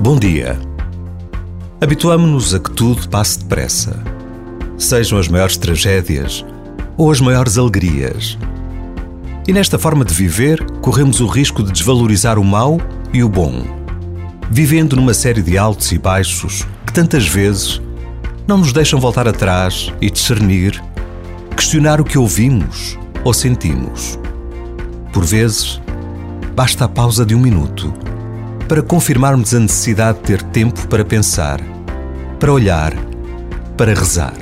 Bom dia. Habituamo-nos a que tudo passe depressa. Sejam as maiores tragédias ou as maiores alegrias. E nesta forma de viver, corremos o risco de desvalorizar o mau e o bom, vivendo numa série de altos e baixos que tantas vezes não nos deixam voltar atrás e discernir, questionar o que ouvimos ou sentimos. Por vezes, basta a pausa de um minuto para confirmarmos a necessidade de ter tempo para pensar, para olhar, para rezar.